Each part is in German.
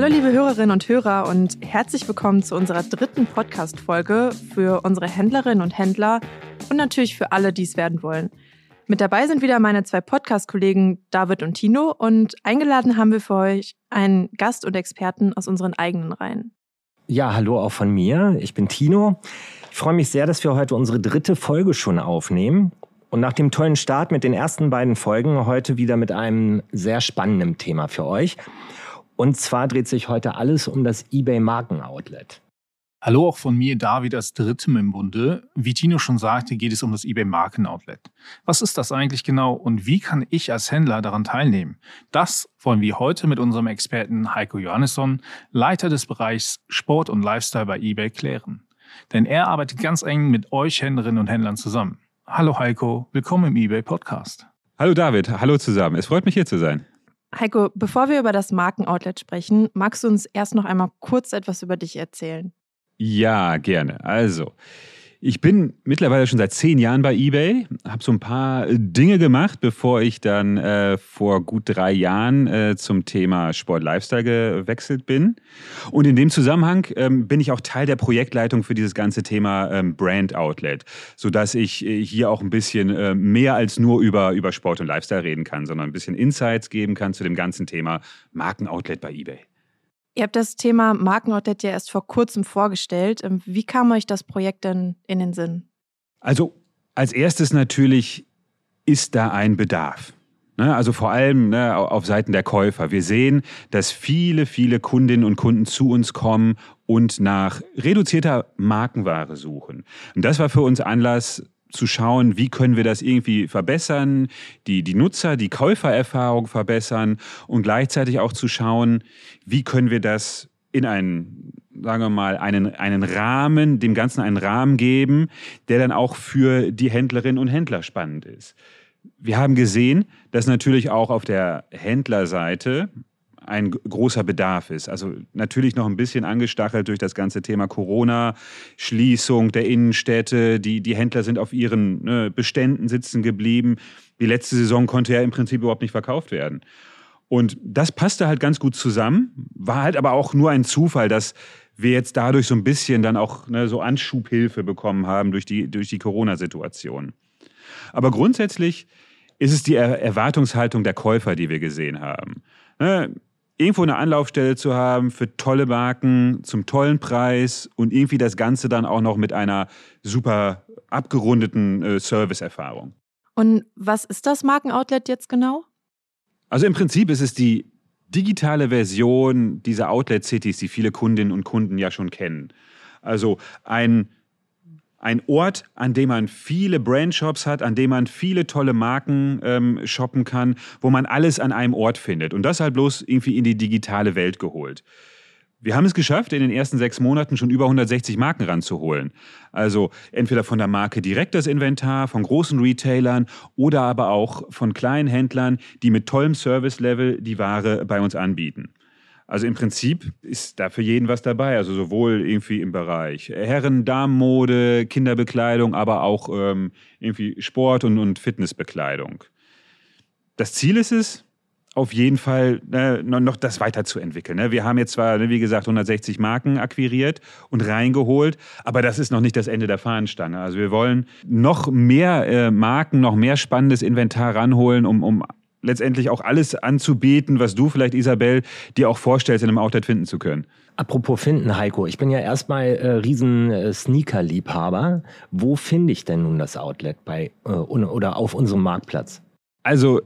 Hallo liebe Hörerinnen und Hörer und herzlich willkommen zu unserer dritten Podcast-Folge für unsere Händlerinnen und Händler und natürlich für alle, die es werden wollen. Mit dabei sind wieder meine zwei Podcast-Kollegen David und Tino und eingeladen haben wir für euch einen Gast und Experten aus unseren eigenen Reihen. Ja, hallo auch von mir. Ich bin Tino. Ich freue mich sehr, dass wir heute unsere dritte Folge schon aufnehmen. Und nach dem tollen Start mit den ersten beiden Folgen heute wieder mit einem sehr spannenden Thema für euch. Und zwar dreht sich heute alles um das eBay Markenoutlet. Hallo auch von mir, David, als Drittem im Bunde. Wie Tino schon sagte, geht es um das eBay Markenoutlet. Was ist das eigentlich genau und wie kann ich als Händler daran teilnehmen? Das wollen wir heute mit unserem Experten Heiko Johannesson, Leiter des Bereichs Sport und Lifestyle bei eBay, klären. Denn er arbeitet ganz eng mit euch Händlerinnen und Händlern zusammen. Hallo Heiko, willkommen im eBay Podcast. Hallo David, hallo zusammen. Es freut mich hier zu sein. Heiko, bevor wir über das Markenoutlet sprechen, magst du uns erst noch einmal kurz etwas über dich erzählen? Ja, gerne. Also, ich bin mittlerweile schon seit zehn Jahren bei eBay, habe so ein paar Dinge gemacht, bevor ich dann äh, vor gut drei Jahren äh, zum Thema Sport Lifestyle gewechselt bin. Und in dem Zusammenhang ähm, bin ich auch Teil der Projektleitung für dieses ganze Thema ähm, Brand Outlet, sodass ich äh, hier auch ein bisschen äh, mehr als nur über, über Sport und Lifestyle reden kann, sondern ein bisschen Insights geben kann zu dem ganzen Thema Markenoutlet bei eBay. Ihr habt das Thema Markenoutlet ja erst vor kurzem vorgestellt. Ähm, wie kam euch das Projekt denn in den Sinn? Also als erstes natürlich ist da ein Bedarf. Ne? Also vor allem ne, auf Seiten der Käufer. Wir sehen, dass viele, viele Kundinnen und Kunden zu uns kommen und nach reduzierter Markenware suchen. Und das war für uns Anlass, zu schauen, wie können wir das irgendwie verbessern, die, die Nutzer, die Käufererfahrung verbessern und gleichzeitig auch zu schauen, wie können wir das in einen, sagen wir mal, einen, einen Rahmen, dem Ganzen einen Rahmen geben, der dann auch für die Händlerinnen und Händler spannend ist. Wir haben gesehen, dass natürlich auch auf der Händlerseite ein großer Bedarf ist. Also natürlich noch ein bisschen angestachelt durch das ganze Thema Corona, Schließung der Innenstädte, die, die Händler sind auf ihren ne, Beständen sitzen geblieben. Die letzte Saison konnte ja im Prinzip überhaupt nicht verkauft werden. Und das passte halt ganz gut zusammen, war halt aber auch nur ein Zufall, dass wir jetzt dadurch so ein bisschen dann auch ne, so Anschubhilfe bekommen haben durch die, durch die Corona-Situation. Aber grundsätzlich ist es die Erwartungshaltung der Käufer, die wir gesehen haben. Ne, irgendwo eine Anlaufstelle zu haben für tolle Marken zum tollen Preis und irgendwie das Ganze dann auch noch mit einer super abgerundeten äh, Serviceerfahrung. Und was ist das Markenoutlet jetzt genau? Also im Prinzip ist es die digitale Version dieser Outlet-Cities, die viele Kundinnen und Kunden ja schon kennen. Also ein ein Ort, an dem man viele Brandshops hat, an dem man viele tolle Marken ähm, shoppen kann, wo man alles an einem Ort findet. Und das halt bloß irgendwie in die digitale Welt geholt. Wir haben es geschafft, in den ersten sechs Monaten schon über 160 Marken ranzuholen. Also entweder von der Marke direkt das Inventar, von großen Retailern oder aber auch von kleinen Händlern, die mit tollem Service-Level die Ware bei uns anbieten. Also im Prinzip ist da für jeden was dabei. Also sowohl irgendwie im Bereich Herren, Damenmode, Kinderbekleidung, aber auch ähm, irgendwie Sport- und, und Fitnessbekleidung. Das Ziel ist es, auf jeden Fall ne, noch das weiterzuentwickeln. Ne? Wir haben jetzt zwar, ne, wie gesagt, 160 Marken akquiriert und reingeholt, aber das ist noch nicht das Ende der Fahnenstange. Also wir wollen noch mehr äh, Marken, noch mehr spannendes Inventar ranholen, um, um letztendlich auch alles anzubieten, was du vielleicht, Isabel, dir auch vorstellst, in einem Outlet finden zu können. Apropos finden, Heiko, ich bin ja erstmal äh, riesen äh, Sneaker-Liebhaber. Wo finde ich denn nun das Outlet bei äh, oder auf unserem Marktplatz? Also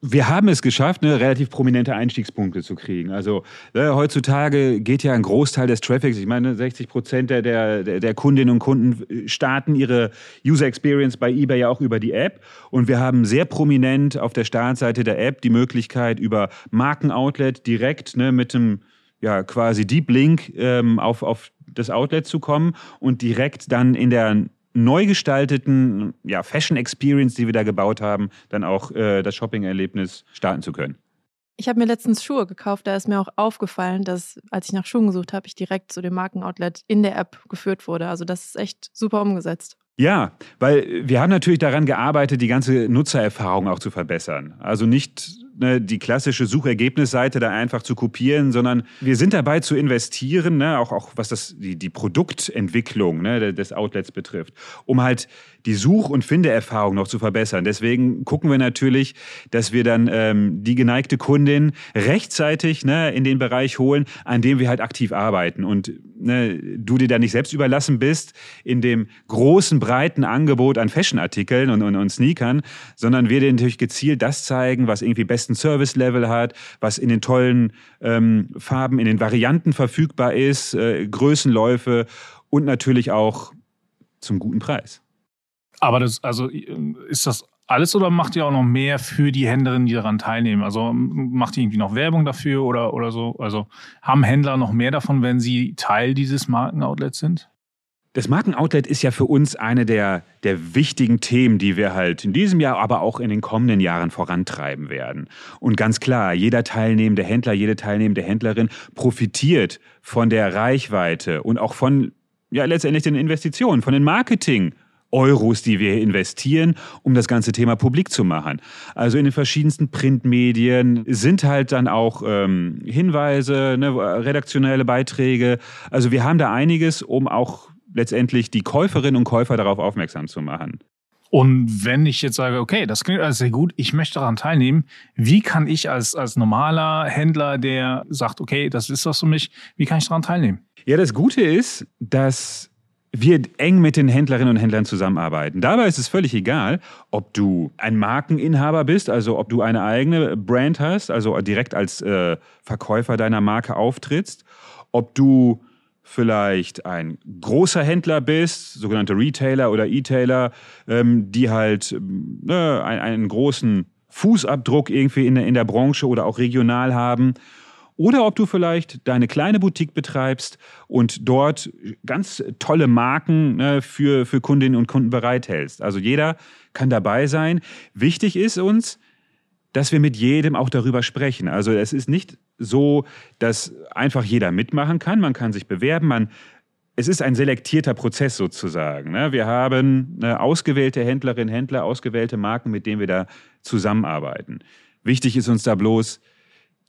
wir haben es geschafft, ne, relativ prominente Einstiegspunkte zu kriegen. Also ne, heutzutage geht ja ein Großteil des Traffics, ich meine 60 Prozent der, der, der Kundinnen und Kunden starten ihre User Experience bei eBay ja auch über die App. Und wir haben sehr prominent auf der Startseite der App die Möglichkeit, über Markenoutlet direkt ne, mit einem ja, quasi Deep Link ähm, auf, auf das Outlet zu kommen und direkt dann in der neu gestalteten ja, Fashion Experience, die wir da gebaut haben, dann auch äh, das Shopping-Erlebnis starten zu können. Ich habe mir letztens Schuhe gekauft, da ist mir auch aufgefallen, dass als ich nach Schuhen gesucht habe, ich direkt zu dem Markenoutlet in der App geführt wurde. Also das ist echt super umgesetzt. Ja, weil wir haben natürlich daran gearbeitet, die ganze Nutzererfahrung auch zu verbessern. Also nicht ne, die klassische Suchergebnisseite da einfach zu kopieren, sondern wir sind dabei zu investieren, ne, auch, auch was das, die, die Produktentwicklung ne, des Outlets betrifft, um halt die Such- und Findeerfahrung noch zu verbessern. Deswegen gucken wir natürlich, dass wir dann ähm, die geneigte Kundin rechtzeitig ne, in den Bereich holen, an dem wir halt aktiv arbeiten und ne, du dir da nicht selbst überlassen bist in dem großen, breiten Angebot an Fashionartikeln und, und, und Sneakern, sondern wir dir natürlich gezielt das zeigen, was irgendwie besten Service-Level hat, was in den tollen ähm, Farben, in den Varianten verfügbar ist, äh, Größenläufe und natürlich auch zum guten Preis. Aber das, also ist das alles oder macht ihr auch noch mehr für die Händlerinnen, die daran teilnehmen? Also macht ihr irgendwie noch Werbung dafür oder, oder so? Also haben Händler noch mehr davon, wenn sie Teil dieses Markenoutlets sind? Das Markenoutlet ist ja für uns eine der, der wichtigen Themen, die wir halt in diesem Jahr, aber auch in den kommenden Jahren vorantreiben werden. Und ganz klar, jeder teilnehmende Händler, jede teilnehmende Händlerin profitiert von der Reichweite und auch von ja letztendlich den Investitionen, von den Marketing Euros, die wir investieren, um das ganze Thema publik zu machen. Also in den verschiedensten Printmedien sind halt dann auch ähm, Hinweise, ne, redaktionelle Beiträge. Also wir haben da einiges, um auch letztendlich die Käuferinnen und Käufer darauf aufmerksam zu machen. Und wenn ich jetzt sage, okay, das klingt alles sehr gut, ich möchte daran teilnehmen, wie kann ich als, als normaler Händler, der sagt, okay, das ist was für mich, wie kann ich daran teilnehmen? Ja, das Gute ist, dass wir eng mit den Händlerinnen und Händlern zusammenarbeiten. Dabei ist es völlig egal, ob du ein Markeninhaber bist, also ob du eine eigene Brand hast, also direkt als äh, Verkäufer deiner Marke auftrittst, ob du vielleicht ein großer Händler bist, sogenannte Retailer oder E-Tailer, ähm, die halt äh, einen, großen Fußabdruck irgendwie in der, in der Branche oder auch regional haben oder ob du vielleicht deine kleine Boutique betreibst und dort ganz tolle Marken ne, für, für Kundinnen und Kunden bereithältst. Also jeder kann dabei sein. Wichtig ist uns, dass wir mit jedem auch darüber sprechen. Also es ist nicht so, dass einfach jeder mitmachen kann. Man kann sich bewerben. Man, es ist ein selektierter Prozess sozusagen. Ne? Wir haben ausgewählte Händlerinnen, Händler, ausgewählte Marken, mit denen wir da zusammenarbeiten. Wichtig ist uns da bloß,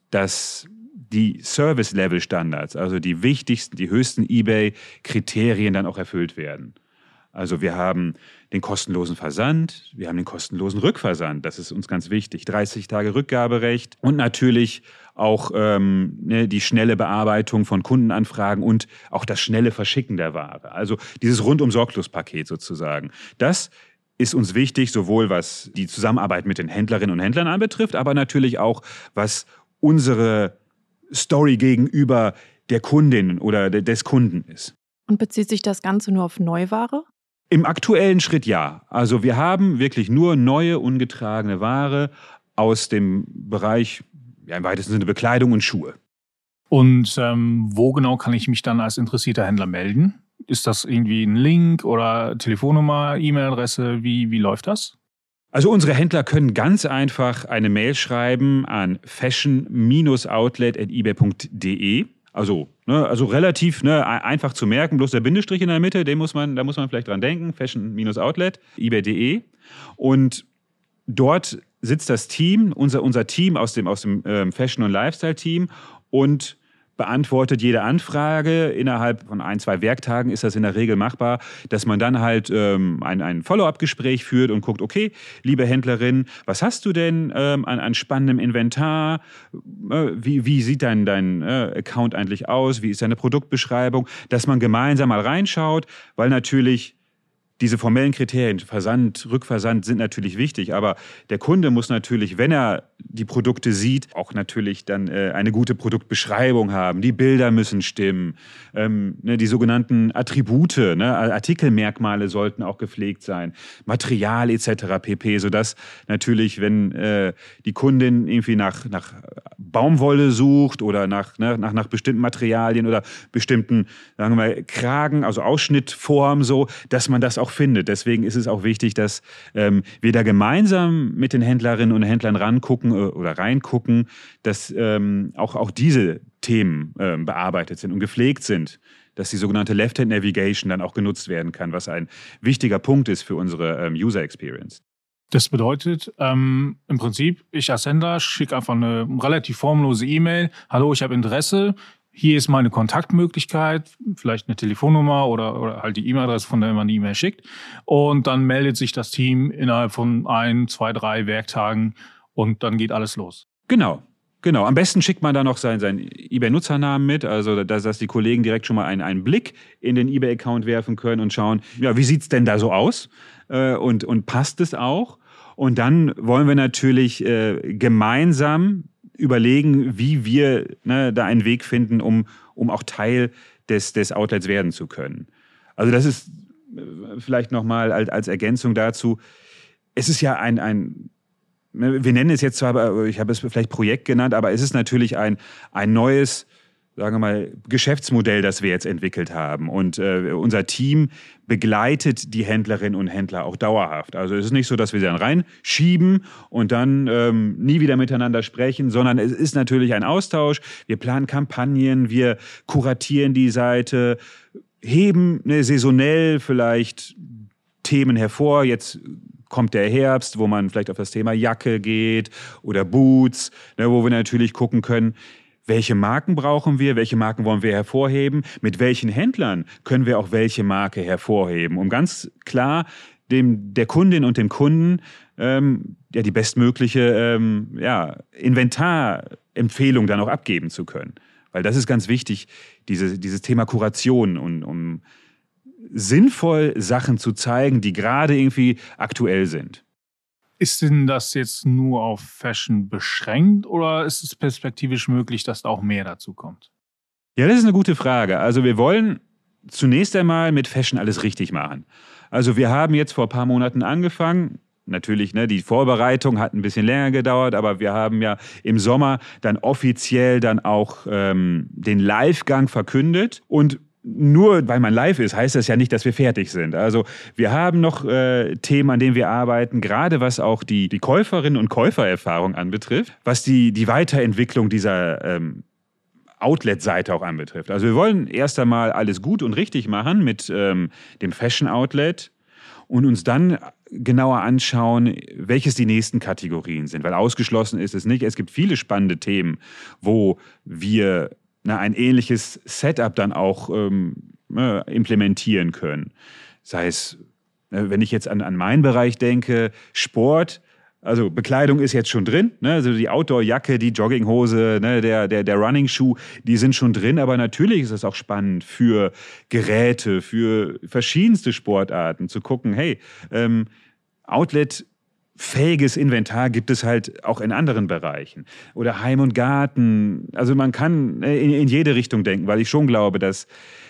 dass die Service-Level-Standards, also die wichtigsten, die höchsten eBay-Kriterien dann auch erfüllt werden. Also wir haben den kostenlosen Versand, wir haben den kostenlosen Rückversand, das ist uns ganz wichtig, 30 Tage Rückgaberecht und natürlich auch ähm, ne, die schnelle Bearbeitung von Kundenanfragen und auch das schnelle Verschicken der Ware. Also dieses rundum sorglos Paket sozusagen. Das ist uns wichtig, sowohl was die Zusammenarbeit mit den Händlerinnen und Händlern anbetrifft, aber natürlich auch was unsere Story gegenüber der Kundin oder des Kunden ist. Und bezieht sich das Ganze nur auf Neuware? Im aktuellen Schritt ja. Also wir haben wirklich nur neue, ungetragene Ware aus dem Bereich, ja, im weitesten Sinne Bekleidung und Schuhe. Und ähm, wo genau kann ich mich dann als interessierter Händler melden? Ist das irgendwie ein Link oder Telefonnummer, E-Mail-Adresse? Wie, wie läuft das? Also unsere Händler können ganz einfach eine Mail schreiben an fashion-outlet.ebay.de. Also, ne, also relativ ne, einfach zu merken, bloß der Bindestrich in der Mitte, den muss man, da muss man vielleicht dran denken, fashion-outlet, ebay.de. Und dort sitzt das Team, unser, unser Team aus dem, aus dem ähm, Fashion- und Lifestyle-Team. Und beantwortet jede Anfrage. Innerhalb von ein, zwei Werktagen ist das in der Regel machbar, dass man dann halt ähm, ein, ein Follow-up-Gespräch führt und guckt, okay, liebe Händlerin, was hast du denn ähm, an, an spannendem Inventar? Äh, wie, wie sieht dein, dein äh, Account eigentlich aus? Wie ist deine Produktbeschreibung? Dass man gemeinsam mal reinschaut, weil natürlich diese formellen Kriterien, Versand, Rückversand sind natürlich wichtig, aber der Kunde muss natürlich, wenn er die Produkte sieht, auch natürlich dann äh, eine gute Produktbeschreibung haben. Die Bilder müssen stimmen. Ähm, ne, die sogenannten Attribute, ne, Artikelmerkmale sollten auch gepflegt sein. Material etc. pp, sodass natürlich, wenn äh, die Kundin irgendwie nach, nach Baumwolle sucht oder nach, ne, nach, nach bestimmten Materialien oder bestimmten, sagen wir, Kragen, also Ausschnittformen so, dass man das auch findet. Deswegen ist es auch wichtig, dass ähm, wir da gemeinsam mit den Händlerinnen und Händlern rangucken äh, oder reingucken, dass ähm, auch, auch diese Themen ähm, bearbeitet sind und gepflegt sind dass die sogenannte Left-Hand Navigation dann auch genutzt werden kann, was ein wichtiger Punkt ist für unsere ähm, User Experience. Das bedeutet ähm, im Prinzip, ich als Händler schicke einfach eine relativ formlose E-Mail. Hallo, ich habe Interesse. Hier ist meine Kontaktmöglichkeit, vielleicht eine Telefonnummer oder, oder halt die E-Mail-Adresse, von der man die E-Mail schickt. Und dann meldet sich das Team innerhalb von ein, zwei, drei Werktagen und dann geht alles los. Genau. Genau, am besten schickt man da noch seinen, seinen eBay-Nutzernamen mit, also dass, dass die Kollegen direkt schon mal einen, einen Blick in den eBay-Account werfen können und schauen, ja, wie sieht's denn da so aus äh, und, und passt es auch? Und dann wollen wir natürlich äh, gemeinsam überlegen, wie wir ne, da einen Weg finden, um, um auch Teil des, des Outlets werden zu können. Also das ist äh, vielleicht nochmal als, als Ergänzung dazu. Es ist ja ein, ein Ne, wir nennen es jetzt zwar, ich habe es vielleicht Projekt genannt, aber es ist natürlich ein, ein neues, sagen wir mal, Geschäftsmodell, das wir jetzt entwickelt haben. Und äh, unser Team begleitet die Händlerinnen und Händler auch dauerhaft. Also es ist nicht so, dass wir sie dann reinschieben und dann ähm, nie wieder miteinander sprechen, sondern es ist natürlich ein Austausch. Wir planen Kampagnen, wir kuratieren die Seite, heben ne, saisonell vielleicht Themen hervor. Jetzt kommt der Herbst, wo man vielleicht auf das Thema Jacke geht oder Boots, ne, wo wir natürlich gucken können, welche Marken brauchen wir, welche Marken wollen wir hervorheben, mit welchen Händlern können wir auch welche Marke hervorheben, um ganz klar dem, der Kundin und dem Kunden ähm, ja, die bestmögliche ähm, ja, Inventarempfehlung dann auch abgeben zu können. Weil das ist ganz wichtig, diese, dieses Thema Kuration und um sinnvoll Sachen zu zeigen, die gerade irgendwie aktuell sind. Ist denn das jetzt nur auf Fashion beschränkt oder ist es perspektivisch möglich, dass da auch mehr dazu kommt? Ja, das ist eine gute Frage. Also wir wollen zunächst einmal mit Fashion alles richtig machen. Also wir haben jetzt vor ein paar Monaten angefangen. Natürlich, ne, die Vorbereitung hat ein bisschen länger gedauert, aber wir haben ja im Sommer dann offiziell dann auch ähm, den Livegang verkündet. Und nur weil man live ist, heißt das ja nicht, dass wir fertig sind. Also wir haben noch äh, Themen, an denen wir arbeiten, gerade was auch die, die Käuferinnen und Käufererfahrung anbetrifft, was die, die Weiterentwicklung dieser ähm, Outlet-Seite auch anbetrifft. Also wir wollen erst einmal alles gut und richtig machen mit ähm, dem Fashion-Outlet und uns dann genauer anschauen, welches die nächsten Kategorien sind, weil ausgeschlossen ist es nicht. Es gibt viele spannende Themen, wo wir na, ein ähnliches Setup dann auch ähm, äh, implementieren können. Sei es, äh, wenn ich jetzt an, an meinen Bereich denke, Sport, also Bekleidung ist jetzt schon drin, ne? also die Outdoor-Jacke, die Jogginghose, ne? der, der, der Running-Schuh, die sind schon drin, aber natürlich ist es auch spannend für Geräte, für verschiedenste Sportarten zu gucken, hey, ähm, Outlet fähiges Inventar gibt es halt auch in anderen Bereichen. Oder Heim und Garten. Also man kann äh, in, in jede Richtung denken, weil ich schon glaube, dass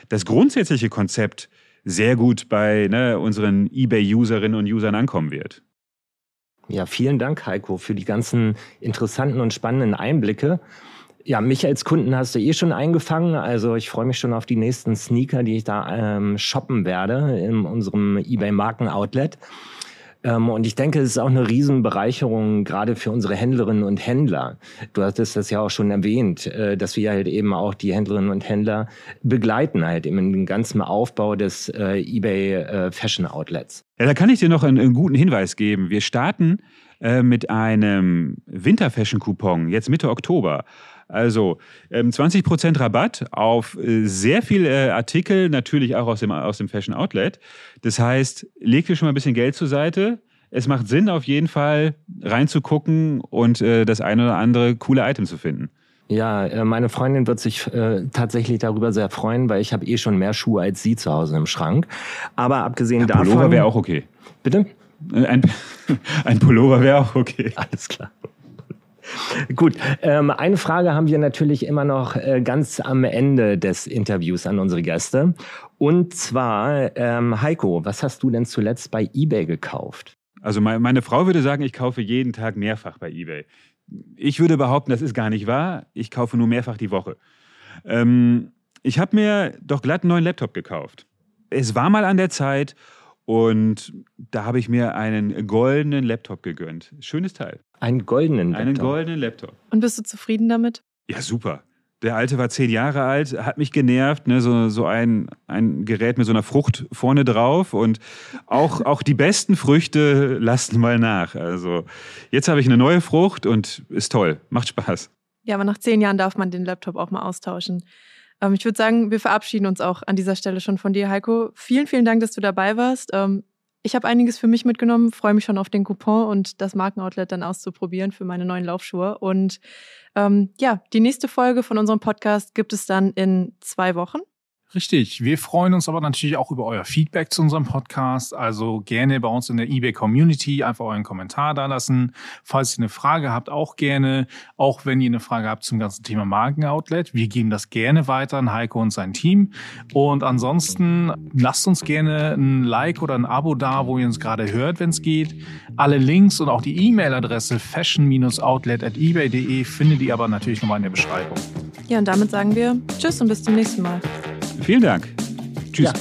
das grundsätzliche Konzept sehr gut bei ne, unseren eBay-Userinnen und Usern ankommen wird. Ja, vielen Dank, Heiko, für die ganzen interessanten und spannenden Einblicke. Ja, mich als Kunden hast du eh schon eingefangen. Also ich freue mich schon auf die nächsten Sneaker, die ich da ähm, shoppen werde in unserem eBay-Marken-Outlet. Ähm, und ich denke, es ist auch eine Riesenbereicherung, gerade für unsere Händlerinnen und Händler. Du hattest das ja auch schon erwähnt, äh, dass wir halt eben auch die Händlerinnen und Händler begleiten, halt eben den ganzen Aufbau des äh, eBay äh, Fashion Outlets. Ja, da kann ich dir noch einen, einen guten Hinweis geben. Wir starten mit einem Winterfashion-Coupon jetzt Mitte Oktober. Also ähm, 20% Rabatt auf äh, sehr viele äh, Artikel, natürlich auch aus dem, aus dem Fashion Outlet. Das heißt, leg dir schon mal ein bisschen Geld zur Seite. Es macht Sinn, auf jeden Fall reinzugucken und äh, das eine oder andere coole Item zu finden. Ja, äh, meine Freundin wird sich äh, tatsächlich darüber sehr freuen, weil ich habe eh schon mehr Schuhe als sie zu Hause im Schrank. Aber abgesehen davon... Pullover wäre auch okay. Bitte? Ein, ein Pullover wäre auch okay. Alles klar. Gut, ähm, eine Frage haben wir natürlich immer noch äh, ganz am Ende des Interviews an unsere Gäste. Und zwar, ähm, Heiko, was hast du denn zuletzt bei eBay gekauft? Also meine, meine Frau würde sagen, ich kaufe jeden Tag mehrfach bei eBay. Ich würde behaupten, das ist gar nicht wahr. Ich kaufe nur mehrfach die Woche. Ähm, ich habe mir doch glatt einen neuen Laptop gekauft. Es war mal an der Zeit und da habe ich mir einen goldenen Laptop gegönnt. Schönes Teil. Einen goldenen Laptop? Einen goldenen Laptop. Und bist du zufrieden damit? Ja, super. Der alte war zehn Jahre alt, hat mich genervt, ne? so, so ein, ein Gerät mit so einer Frucht vorne drauf. Und auch, auch die besten Früchte lassen mal nach. Also jetzt habe ich eine neue Frucht und ist toll, macht Spaß. Ja, aber nach zehn Jahren darf man den Laptop auch mal austauschen. Ähm, ich würde sagen, wir verabschieden uns auch an dieser Stelle schon von dir, Heiko. Vielen, vielen Dank, dass du dabei warst. Ähm, ich habe einiges für mich mitgenommen, freue mich schon auf den Coupon und das Markenoutlet dann auszuprobieren für meine neuen Laufschuhe. Und ähm, ja, die nächste Folge von unserem Podcast gibt es dann in zwei Wochen. Richtig. Wir freuen uns aber natürlich auch über euer Feedback zu unserem Podcast. Also gerne bei uns in der eBay Community einfach euren Kommentar da lassen. Falls ihr eine Frage habt, auch gerne. Auch wenn ihr eine Frage habt zum ganzen Thema Markenoutlet. Wir geben das gerne weiter an Heiko und sein Team. Und ansonsten lasst uns gerne ein Like oder ein Abo da, wo ihr uns gerade hört, wenn es geht. Alle Links und auch die E-Mail-Adresse fashion-outlet at ebay.de findet ihr aber natürlich nochmal in der Beschreibung. Ja, und damit sagen wir Tschüss und bis zum nächsten Mal. Vielen Dank. Tschüss. Ja.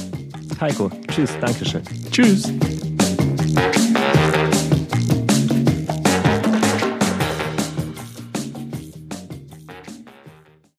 Heiko, tschüss, Dankeschön. Tschüss.